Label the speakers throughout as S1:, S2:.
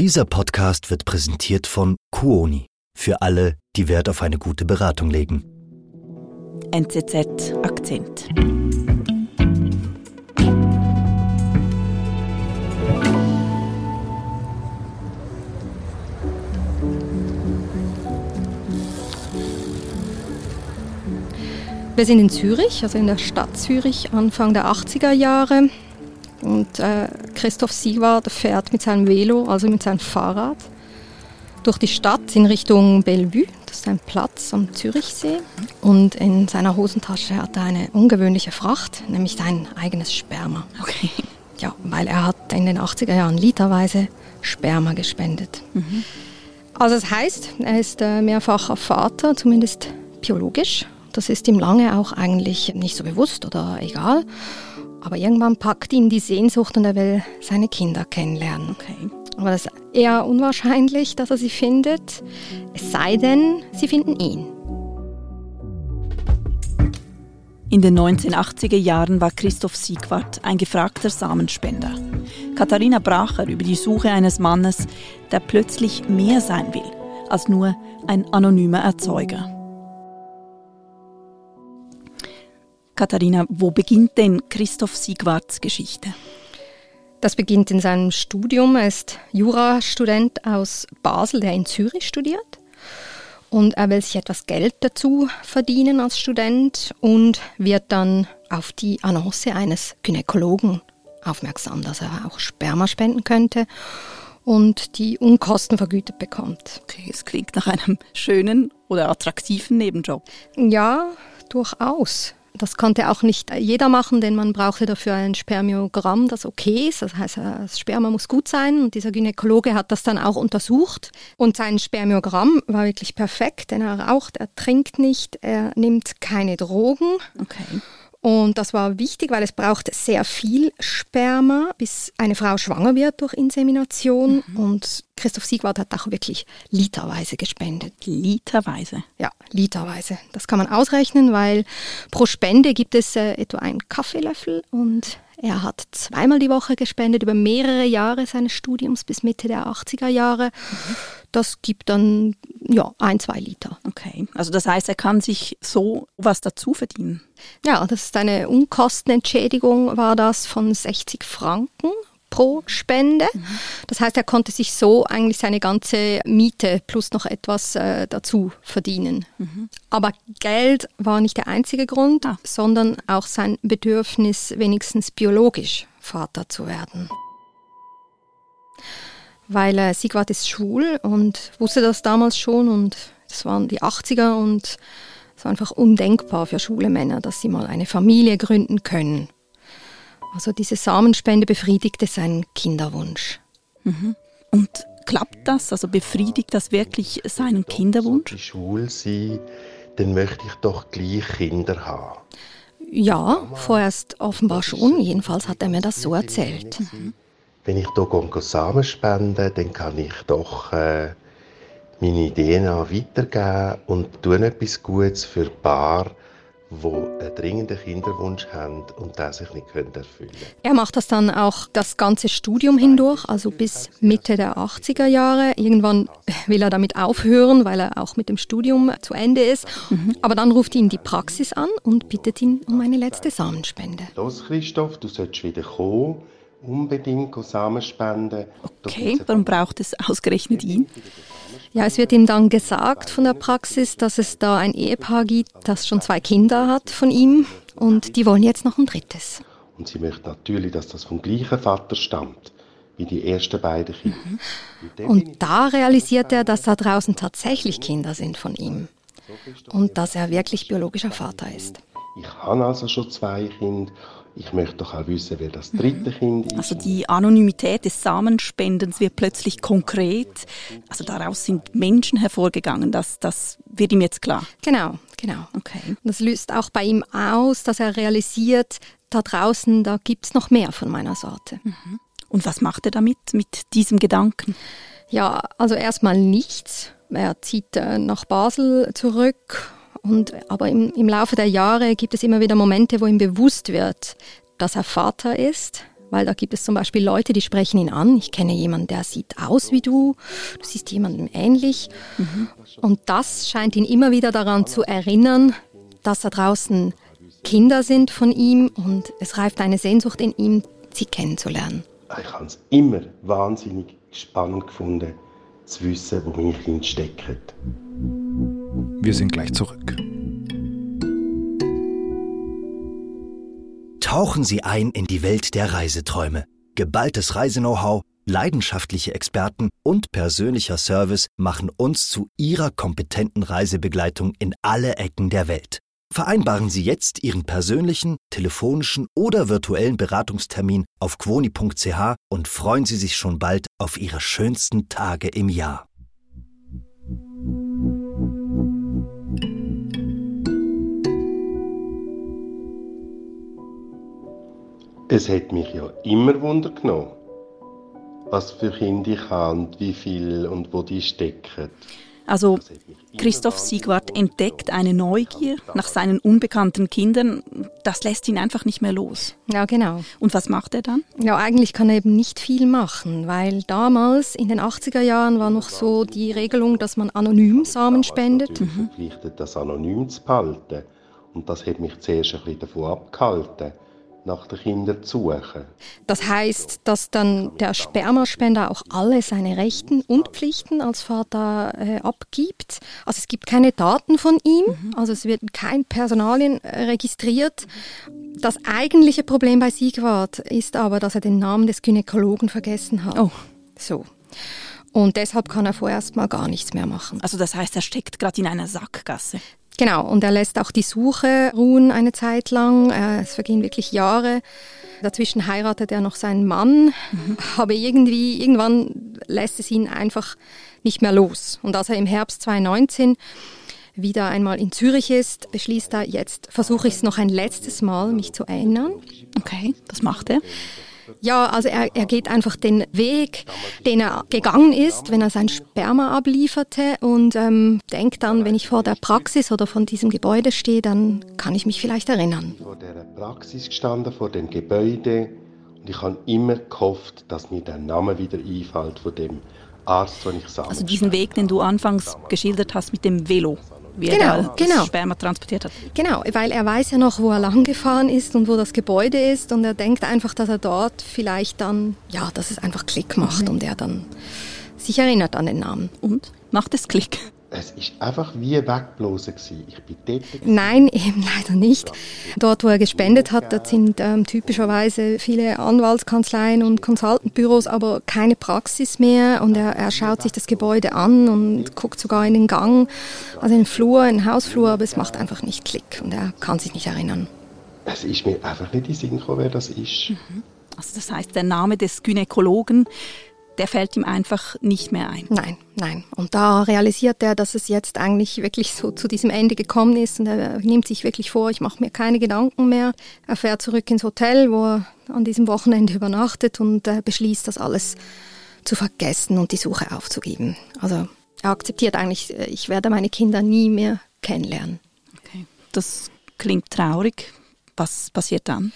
S1: Dieser Podcast wird präsentiert von Kuoni für alle, die Wert auf eine gute Beratung legen.
S2: NZZ Akzent.
S3: Wir sind in Zürich, also in der Stadt Zürich, Anfang der 80er Jahre. Und äh, Christoph Siegwart fährt mit seinem Velo, also mit seinem Fahrrad, durch die Stadt in Richtung Bellevue. Das ist ein Platz am Zürichsee. Und in seiner Hosentasche hat er eine ungewöhnliche Fracht, nämlich sein eigenes Sperma.
S2: Okay.
S3: Ja, weil er hat in den 80er Jahren literweise Sperma gespendet.
S2: Mhm.
S3: Also das heißt, er ist äh, mehrfacher Vater, zumindest biologisch. Das ist ihm lange auch eigentlich nicht so bewusst oder egal. Aber irgendwann packt ihn die Sehnsucht und er will seine Kinder kennenlernen.
S2: Okay.
S3: Aber das ist eher unwahrscheinlich, dass er sie findet. Es sei denn, sie finden ihn.
S2: In den 1980er Jahren war Christoph Siegwart ein gefragter Samenspender. Katharina Bracher über die Suche eines Mannes, der plötzlich mehr sein will als nur ein anonymer Erzeuger. Katharina, wo beginnt denn Christoph Siegwarts Geschichte?
S3: Das beginnt in seinem Studium. Er ist Jurastudent aus Basel, der in Zürich studiert. Und er will sich etwas Geld dazu verdienen als Student und wird dann auf die Annonce eines Gynäkologen aufmerksam, dass er auch Sperma spenden könnte und die Unkosten vergütet bekommt.
S2: Okay, es klingt nach einem schönen oder attraktiven Nebenjob.
S3: Ja, durchaus. Das konnte auch nicht jeder machen, denn man brauchte dafür ein Spermiogramm, das okay ist. Das heißt, das Sperma muss gut sein und dieser Gynäkologe hat das dann auch untersucht. Und sein Spermiogramm war wirklich perfekt, denn er raucht, er trinkt nicht, er nimmt keine Drogen.
S2: Okay.
S3: Und das war wichtig, weil es braucht sehr viel Sperma, bis eine Frau schwanger wird durch Insemination. Mhm. Und Christoph Siegwart hat auch wirklich literweise gespendet.
S2: Literweise?
S3: Ja, literweise. Das kann man ausrechnen, weil pro Spende gibt es äh, etwa einen Kaffeelöffel und er hat zweimal die Woche gespendet über mehrere Jahre seines Studiums bis Mitte der 80er Jahre. Mhm. Das gibt dann ja ein, zwei Liter.
S2: Okay, also das heißt, er kann sich so was dazu verdienen.
S3: Ja, das ist eine Unkostenentschädigung, war das von 60 Franken pro Spende. Mhm. Das heißt, er konnte sich so eigentlich seine ganze Miete plus noch etwas äh, dazu verdienen. Mhm. Aber Geld war nicht der einzige Grund, ah. sondern auch sein Bedürfnis, wenigstens biologisch Vater zu werden. Weil äh, Sigvard ist schwul und wusste das damals schon und das waren die 80er und es war einfach undenkbar für schwule Männer, dass sie mal eine Familie gründen können. Also diese Samenspende befriedigte seinen Kinderwunsch.
S2: Mhm. Und klappt das? Also befriedigt das wirklich seinen Kinderwunsch?
S4: Wenn ich schwul sein, dann möchte ich doch gleich Kinder haben.
S3: Ja, vorerst offenbar schon. Jedenfalls hat er mir das so erzählt.
S4: Mhm. Wenn ich hier Samen spende, dann kann ich doch äh, meine DNA weitergeben und tun etwas Gutes für Paar, die einen dringenden Kinderwunsch haben und den sich nicht erfüllen können.
S3: Er macht das dann auch das ganze Studium hindurch, also bis Mitte der 80er Jahre. Irgendwann will er damit aufhören, weil er auch mit dem Studium zu Ende ist. Mhm. Aber dann ruft ihn die Praxis an und bittet ihn um eine letzte Samenspende.
S4: Los Christoph, du sollst wieder kommen. Unbedingt Samen spenden.
S2: Okay, warum braucht es ausgerechnet ihn?
S3: Ja, es wird ihm dann gesagt von der Praxis, dass es da ein Ehepaar gibt, das schon zwei Kinder hat von ihm und die wollen jetzt noch ein drittes.
S4: Und sie möchte natürlich, dass das vom gleichen Vater stammt wie die ersten beiden Kinder.
S3: Mhm. Und da realisiert er, dass da draußen tatsächlich Kinder sind von ihm und dass er wirklich biologischer Vater ist.
S4: Ich habe also schon zwei Kinder ich möchte doch auch wissen, wer das dritte mhm. Kind ist.
S2: Also die Anonymität des Samenspendens wird plötzlich konkret. Also daraus sind Menschen hervorgegangen. Das, das wird ihm jetzt klar.
S3: Genau, genau. Okay. Und das löst auch bei ihm aus, dass er realisiert, da draußen, da gibt es noch mehr von meiner Sorte.
S2: Mhm. Und was macht er damit, mit diesem Gedanken?
S3: Ja, also erstmal nichts. Er zieht äh, nach Basel zurück und, aber im, im Laufe der Jahre gibt es immer wieder Momente, wo ihm bewusst wird, dass er Vater ist weil da gibt es zum Beispiel Leute, die sprechen ihn an. Ich kenne jemanden, der sieht aus wie du, du siehst jemandem ähnlich. Mhm. Und das scheint ihn immer wieder daran zu erinnern, dass da draußen Kinder sind von ihm und es reift eine Sehnsucht in ihm, sie kennenzulernen.
S4: Ich habe es immer wahnsinnig spannend gefunden, zu wissen, wo meine Kinder stecken.
S5: Wir sind gleich zurück.
S1: Tauchen Sie ein in die Welt der Reiseträume. Geballtes Reiseknow-how, leidenschaftliche Experten und persönlicher Service machen uns zu Ihrer kompetenten Reisebegleitung in alle Ecken der Welt. Vereinbaren Sie jetzt Ihren persönlichen, telefonischen oder virtuellen Beratungstermin auf quoni.ch und freuen Sie sich schon bald auf Ihre schönsten Tage im Jahr.
S4: Es hat mich ja immer Wunder genommen, was für Kinder ich habe und wie viel und wo die stecken.
S2: Also Christoph Siegwart entdeckt eine Neugier nach seinen unbekannten Kindern. Das lässt ihn einfach nicht mehr los.
S3: Ja, genau.
S2: Und was macht er dann?
S3: Ja, eigentlich kann er eben nicht viel machen, weil damals in den 80er Jahren war noch so die Regelung, dass man anonym Samen spendet.
S4: Ich Mhm. Verpflichtet, das anonym zu behalten. Und das hat mich zuerst ein bisschen davon abgehalten nach den Kindern zu suchen.
S3: Das heißt, dass dann der Spermaspender auch alle seine Rechten und Pflichten als Vater äh, abgibt. Also es gibt keine Daten von ihm, mhm. also es wird kein Personalien äh, registriert. Das eigentliche Problem bei Siegwart ist aber, dass er den Namen des Gynäkologen vergessen hat.
S2: Oh.
S3: So. Und deshalb kann er vorerst mal gar nichts mehr machen.
S2: Also das heißt, er steckt gerade in einer Sackgasse.
S3: Genau, und er lässt auch die Suche ruhen eine Zeit lang. Äh, es vergehen wirklich Jahre. Dazwischen heiratet er noch seinen Mann, mhm. aber irgendwie, irgendwann lässt es ihn einfach nicht mehr los. Und als er im Herbst 2019 wieder einmal in Zürich ist, beschließt er, jetzt versuche ich es noch ein letztes Mal, mich zu erinnern.
S2: Okay, was macht er?
S3: Ja, also er, er geht einfach den Weg, den er gegangen ist, wenn er sein Sperma ablieferte und ähm, denkt dann, wenn ich vor der Praxis oder von diesem Gebäude stehe, dann kann ich mich vielleicht erinnern.
S4: Vor der Praxis gestanden, vor dem Gebäude und ich habe immer gehofft, dass mir der Name wieder einfällt von dem Arzt, den ich sah.
S2: Also diesen Weg, den du anfangs geschildert hast mit dem Velo wie
S3: genau,
S2: er
S3: genau.
S2: das Sperma transportiert hat.
S3: Genau, weil er weiß ja noch, wo er lang gefahren ist und wo das Gebäude ist und er denkt einfach, dass er dort vielleicht dann, ja, dass es einfach Klick macht mhm. und er dann sich erinnert an den Namen.
S2: Und? Macht es Klick?
S4: Es ist einfach wie wegblasen Ich bin dort.
S3: Nein, eben leider nicht. Dort, wo er gespendet hat, dort sind ähm, typischerweise viele Anwaltskanzleien und Consultantbüros, aber keine Praxis mehr. Und er, er schaut sich das Gebäude an und guckt sogar in den Gang, also in den Flur, in den Hausflur, aber es macht einfach nicht Klick und er kann sich nicht erinnern.
S4: Es ist mir einfach nicht in den Sinn gekommen, wer das ist.
S2: Mhm. Also das heißt, der Name des Gynäkologen der fällt ihm einfach nicht mehr ein.
S3: Nein, nein. Und da realisiert er, dass es jetzt eigentlich wirklich so zu diesem Ende gekommen ist und er nimmt sich wirklich vor, ich mache mir keine Gedanken mehr. Er fährt zurück ins Hotel, wo er an diesem Wochenende übernachtet und beschließt, das alles zu vergessen und die Suche aufzugeben. Also er akzeptiert eigentlich, äh, ich werde meine Kinder nie mehr kennenlernen.
S2: Okay. Das klingt traurig. Was passiert dann?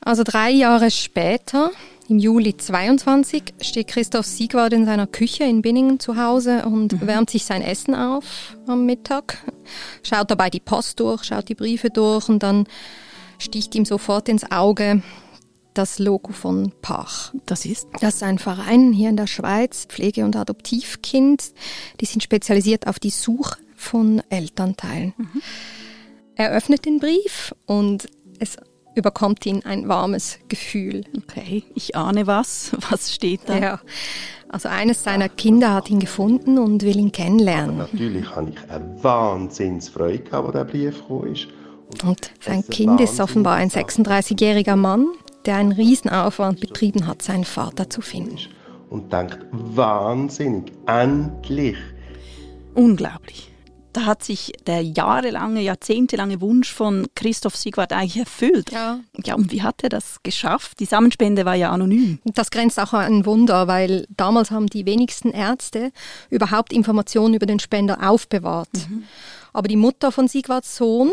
S3: Also drei Jahre später im Juli 22 steht Christoph Siegwald in seiner Küche in Binningen zu Hause und mhm. wärmt sich sein Essen auf am Mittag, schaut dabei die Post durch, schaut die Briefe durch und dann sticht ihm sofort ins Auge das Logo von Pach.
S2: Das ist?
S3: Das ist ein Verein hier in der Schweiz, Pflege- und Adoptivkind. Die sind spezialisiert auf die Suche von Elternteilen. Mhm. Er öffnet den Brief und es überkommt ihn ein warmes Gefühl.
S2: Okay, ich ahne was. Was steht da?
S3: Ja. Also eines seiner Kinder hat ihn gefunden und will ihn kennenlernen.
S4: Natürlich habe ich eine Wahnsinnsfreude gehabt, als der Brief gekommen ist.
S3: Und, und sein Kind ist offenbar ein 36-jähriger Mann, der einen Riesenaufwand betrieben hat, seinen Vater zu finden.
S4: Und denkt, wahnsinnig, endlich.
S2: Unglaublich da hat sich der jahrelange, jahrzehntelange Wunsch von Christoph Siegwart eigentlich erfüllt.
S3: Ja.
S2: Ja, und wie hat er das geschafft? Die Samenspende war ja anonym.
S3: Das grenzt auch an ein Wunder, weil damals haben die wenigsten Ärzte überhaupt Informationen über den Spender aufbewahrt. Mhm. Aber die Mutter von Siegwarts Sohn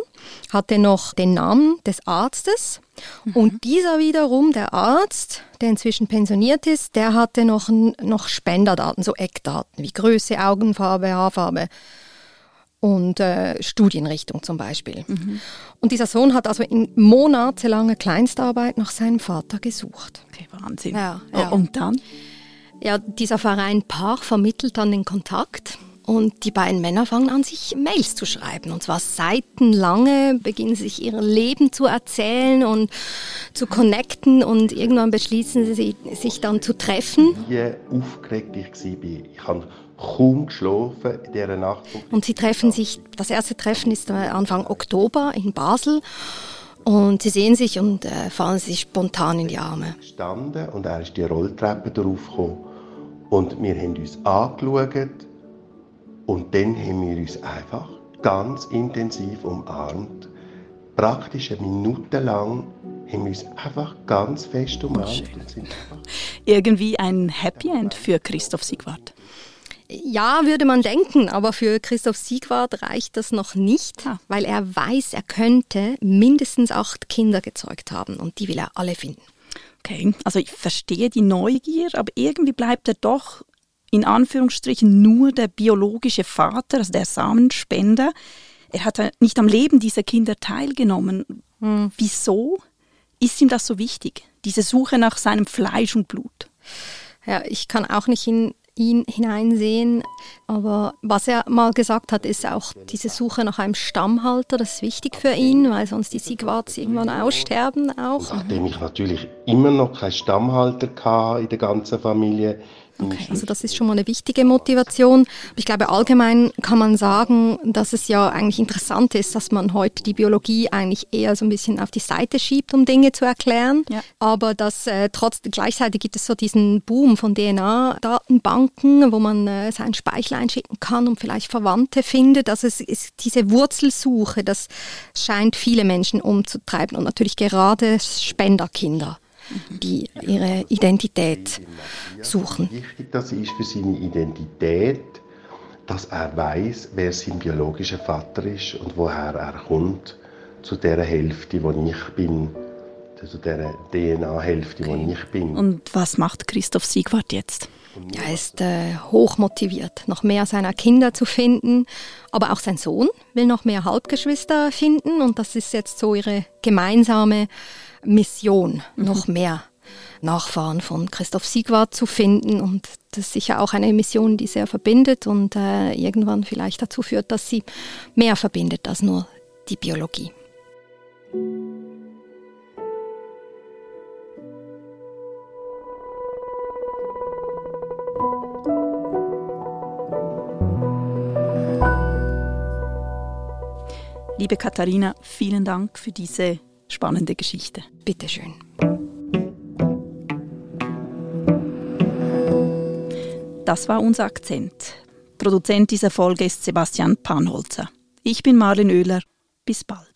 S3: hatte noch den Namen des Arztes Mhm. Und dieser wiederum, der Arzt, der inzwischen pensioniert ist, der hatte noch, noch Spenderdaten, so Eckdaten wie Größe, Augenfarbe, Haarfarbe und äh, Studienrichtung zum Beispiel. Mhm. Und dieser Sohn hat also in monatelanger Kleinstarbeit nach seinem Vater gesucht.
S2: Okay, Wahnsinn. Ja, ja. Und dann?
S3: Ja, dieser Verein Paar vermittelt dann den Kontakt und die beiden Männer fangen an, sich Mails zu schreiben. Und zwar seitenlange beginnen sie sich ihr Leben zu erzählen und zu connecten. Und irgendwann beschließen sie, sich dann zu treffen.
S4: Wie aufgeregt ich war. Ich habe kaum geschlafen in dieser Nacht.
S3: Und sie treffen sich, das erste Treffen ist Anfang Oktober in Basel. Und sie sehen sich und äh, fallen sich spontan in die Arme.
S4: Standen und er ist die Rolltreppe draufgekommen. Und wir haben uns angeschaut und dann haben wir uns einfach ganz intensiv umarmt. Praktisch eine Minute lang haben wir uns einfach ganz fest umarmt.
S2: Irgendwie ein Happy End für Christoph Siegwart.
S3: Ja, würde man denken, aber für Christoph Siegwart reicht das noch nicht, ah. weil er weiß, er könnte mindestens acht Kinder gezeugt haben und die will er alle finden.
S2: Okay, also ich verstehe die Neugier, aber irgendwie bleibt er doch in Anführungsstrichen nur der biologische Vater, also der Samenspender. Er hat nicht am Leben dieser Kinder teilgenommen. Hm. Wieso ist ihm das so wichtig, diese Suche nach seinem Fleisch und Blut?
S3: Ja, ich kann auch nicht in ihn hineinsehen. Aber was er mal gesagt hat, ist auch diese Suche nach einem Stammhalter, das ist wichtig für ihn, weil sonst die Siegwarts irgendwann aussterben auch.
S4: Nachdem ich natürlich immer noch keinen Stammhalter hatte in der ganzen Familie,
S3: Okay, also das ist schon mal eine wichtige Motivation. Ich glaube, allgemein kann man sagen, dass es ja eigentlich interessant ist, dass man heute die Biologie eigentlich eher so ein bisschen auf die Seite schiebt, um Dinge zu erklären. Ja. Aber dass äh, trotzdem gleichzeitig gibt es so diesen Boom von DNA-Datenbanken, wo man äh, seinen Speichel einschicken kann und vielleicht Verwandte findet. Also es ist diese Wurzelsuche, das scheint viele Menschen umzutreiben und natürlich gerade Spenderkinder die ihre Identität suchen.
S4: Wichtig das ist für seine Identität, dass er weiß, wer sein biologischer Vater ist und woher er kommt, zu der Hälfte, wo ich bin, zu der DNA-Hälfte, okay. wo ich bin.
S2: Und was macht Christoph Siegwart jetzt?
S3: Ja, er ist äh, hoch motiviert, noch mehr seiner Kinder zu finden. Aber auch sein Sohn will noch mehr Halbgeschwister finden. Und das ist jetzt so ihre gemeinsame Mission, mhm. noch mehr Nachfahren von Christoph Siegwart zu finden. Und das ist sicher auch eine Mission, die sehr verbindet und äh, irgendwann vielleicht dazu führt, dass sie mehr verbindet als nur die Biologie.
S2: Liebe Katharina, vielen Dank für diese spannende Geschichte.
S3: Bitteschön.
S2: Das war unser Akzent. Produzent dieser Folge ist Sebastian Panholzer. Ich bin Marlin Oehler. Bis bald.